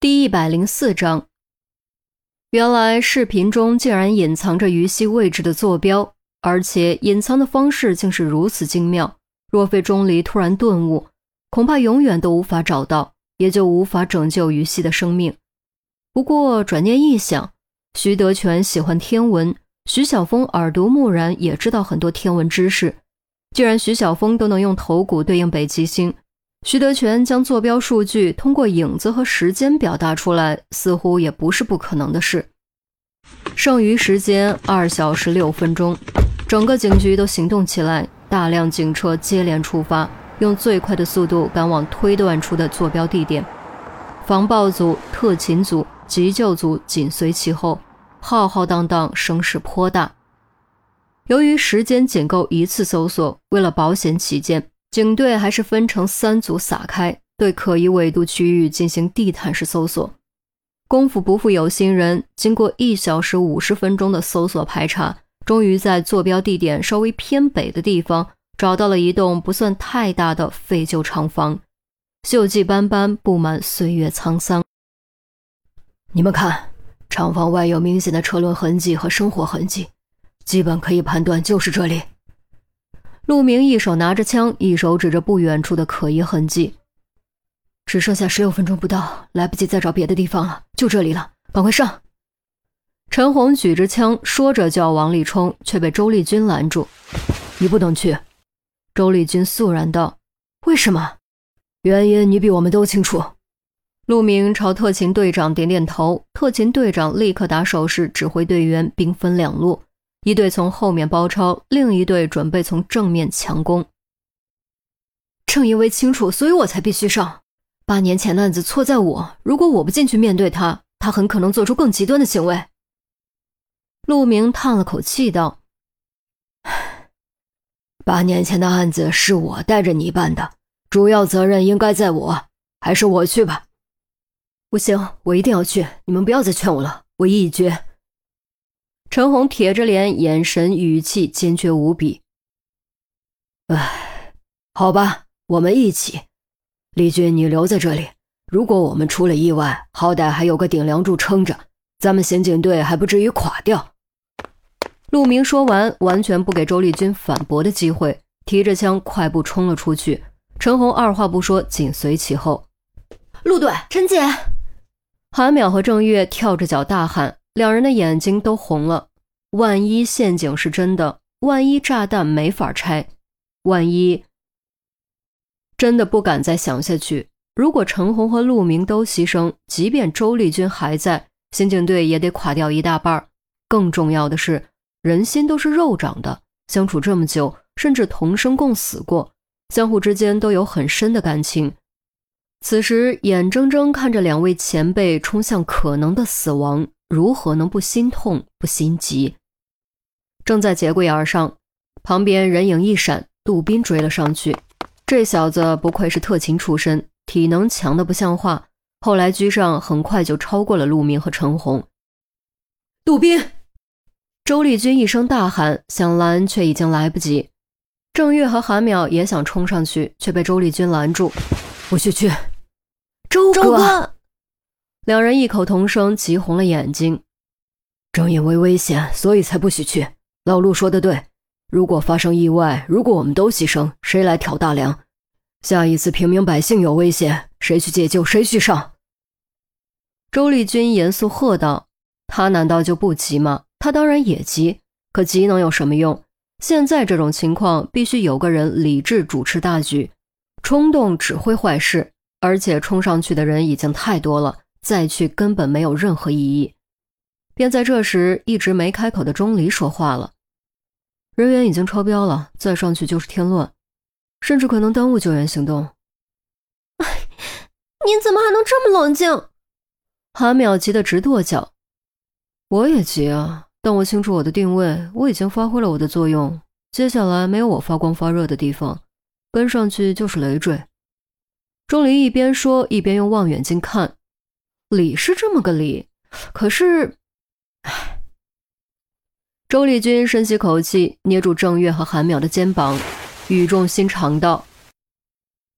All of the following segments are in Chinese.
第一百零四章，原来视频中竟然隐藏着于西位置的坐标，而且隐藏的方式竟是如此精妙。若非钟离突然顿悟，恐怕永远都无法找到，也就无法拯救于西的生命。不过转念一想，徐德全喜欢天文，徐晓峰耳濡目染，也知道很多天文知识。既然徐晓峰都能用头骨对应北极星。徐德全将坐标数据通过影子和时间表达出来，似乎也不是不可能的事。剩余时间二小时六分钟，整个警局都行动起来，大量警车接连出发，用最快的速度赶往推断出的坐标地点。防暴组、特勤组、急救组紧随其后，浩浩荡荡，声势颇大。由于时间仅够一次搜索，为了保险起见。警队还是分成三组撒开，对可疑纬度区域进行地毯式搜索。功夫不负有心人，经过一小时五十分钟的搜索排查，终于在坐标地点稍微偏北的地方找到了一栋不算太大的废旧厂房，锈迹斑斑，布满岁月沧桑。你们看，厂房外有明显的车轮痕迹和生活痕迹，基本可以判断就是这里。陆明一手拿着枪，一手指着不远处的可疑痕迹。只剩下十六分钟不到，来不及再找别的地方了，就这里了，赶快上！陈红举着枪，说着就要往里冲，却被周丽君拦住：“你不能去。”周丽君肃然道：“为什么？原因你比我们都清楚。”陆明朝特勤队长点点头，特勤队长立刻打手势，指挥队员兵分两路。一队从后面包抄，另一队准备从正面强攻。正因为清楚，所以我才必须上。八年前的案子错在我，如果我不进去面对他，他很可能做出更极端的行为。陆明叹了口气道：“八年前的案子是我带着你办的，主要责任应该在我，还是我去吧。”不行，我一定要去！你们不要再劝我了，我意已决。陈红铁着脸，眼神语气坚决无比。唉，好吧，我们一起。李军，你留在这里。如果我们出了意外，好歹还有个顶梁柱撑着，咱们刑警队还不至于垮掉。陆明说完，完全不给周丽君反驳的机会，提着枪快步冲了出去。陈红二话不说，紧随其后。陆队，陈姐，韩淼和郑月跳着脚大喊。两人的眼睛都红了。万一陷阱是真的，万一炸弹没法拆，万一真的不敢再想下去。如果陈红和陆明都牺牲，即便周丽君还在，刑警队也得垮掉一大半。更重要的是，人心都是肉长的，相处这么久，甚至同生共死过，相互之间都有很深的感情。此时眼睁睁看着两位前辈冲向可能的死亡。如何能不心痛不心急？正在节骨眼上，旁边人影一闪，杜宾追了上去。这小子不愧是特勤出身，体能强的不像话。后来居上，很快就超过了陆明和陈红。杜宾，周丽君一声大喊，想拦却已经来不及。郑月和韩淼也想冲上去，却被周丽君拦住。不许去，周哥。两人异口同声，急红了眼睛。正因为危险，所以才不许去。老陆说的对，如果发生意外，如果我们都牺牲，谁来挑大梁？下一次平民百姓有危险，谁去解救，谁去上？周丽君严肃喝道：“他难道就不急吗？他当然也急，可急能有什么用？现在这种情况，必须有个人理智主持大局，冲动只会坏事。而且冲上去的人已经太多了。”再去根本没有任何意义。便在这时，一直没开口的钟离说话了：“人员已经超标了，再上去就是添乱，甚至可能耽误救援行动。”哎，您怎么还能这么冷静？韩淼急得直跺脚。我也急啊，但我清楚我的定位，我已经发挥了我的作用，接下来没有我发光发热的地方，跟上去就是累赘。钟离一边说，一边用望远镜看。理是这么个理，可是，唉。周丽君深吸口气，捏住郑月和韩淼的肩膀，语重心长道：“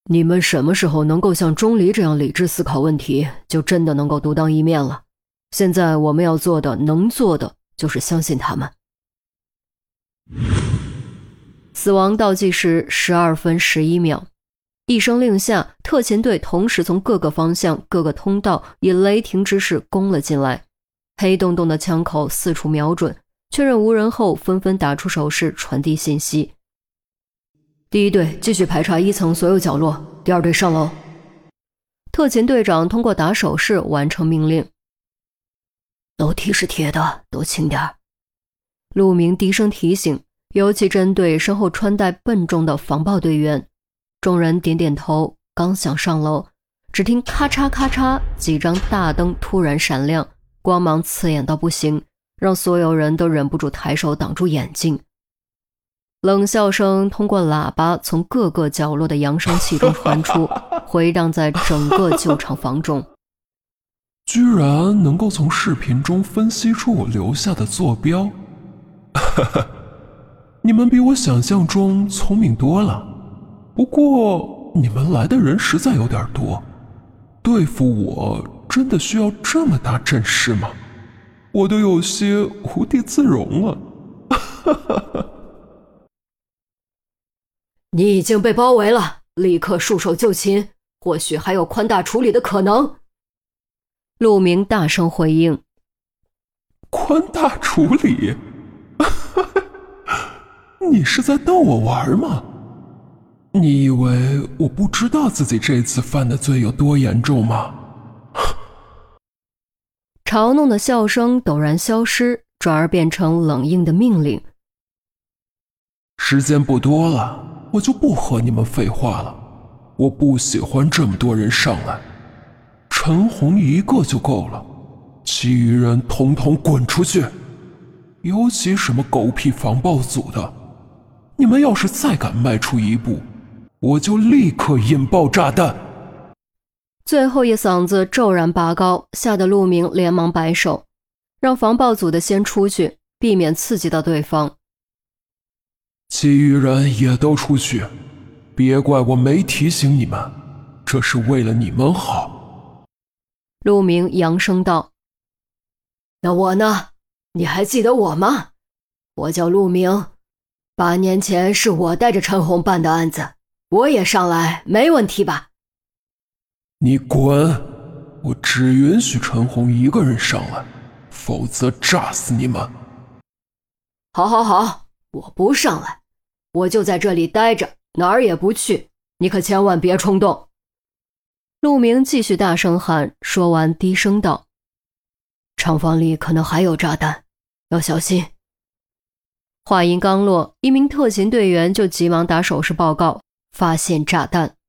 你们什么时候能够像钟离这样理智思考问题，就真的能够独当一面了。现在我们要做的、能做的，就是相信他们。死亡倒计时十二分十一秒，一声令下，特勤队同时从各个方向、各个通道以雷霆之势攻了进来。黑洞洞的枪口四处瞄准，确认无人后，纷纷打出手势传递信息。第一队继续排查一层所有角落。第二队上楼。特勤队长通过打手势完成命令。楼梯是铁的，都轻点陆明低声提醒，尤其针对身后穿戴笨重的防爆队员。众人点点头，刚想上楼，只听咔嚓咔嚓几张大灯突然闪亮，光芒刺眼到不行，让所有人都忍不住抬手挡住眼睛。冷笑声通过喇叭从各个角落的扬声器中传出，回荡在整个旧厂房中。居然能够从视频中分析出我留下的坐标，哈哈，你们比我想象中聪明多了。不过你们来的人实在有点多，对付我真的需要这么大阵势吗？我都有些无地自容了。哈哈哈。你已经被包围了，立刻束手就擒，或许还有宽大处理的可能。陆明大声回应：“宽大处理？你是在逗我玩吗？你以为我不知道自己这次犯的罪有多严重吗？” 嘲弄的笑声陡然消失，转而变成冷硬的命令：“时间不多了。”我就不和你们废话了，我不喜欢这么多人上来，陈红一个就够了，其余人统统滚出去，尤其什么狗屁防暴组的，你们要是再敢迈出一步，我就立刻引爆炸弹。最后一嗓子骤然拔高，吓得陆明连忙摆手，让防爆组的先出去，避免刺激到对方。其余人也都出去，别怪我没提醒你们，这是为了你们好。陆明扬声道：“那我呢？你还记得我吗？我叫陆明，八年前是我带着陈红办的案子，我也上来，没问题吧？”你滚！我只允许陈红一个人上来，否则炸死你们！好，好，好，我不上来。我就在这里待着，哪儿也不去。你可千万别冲动。陆明继续大声喊，说完低声道：“厂房里可能还有炸弹，要小心。”话音刚落，一名特勤队员就急忙打手势报告，发现炸弹。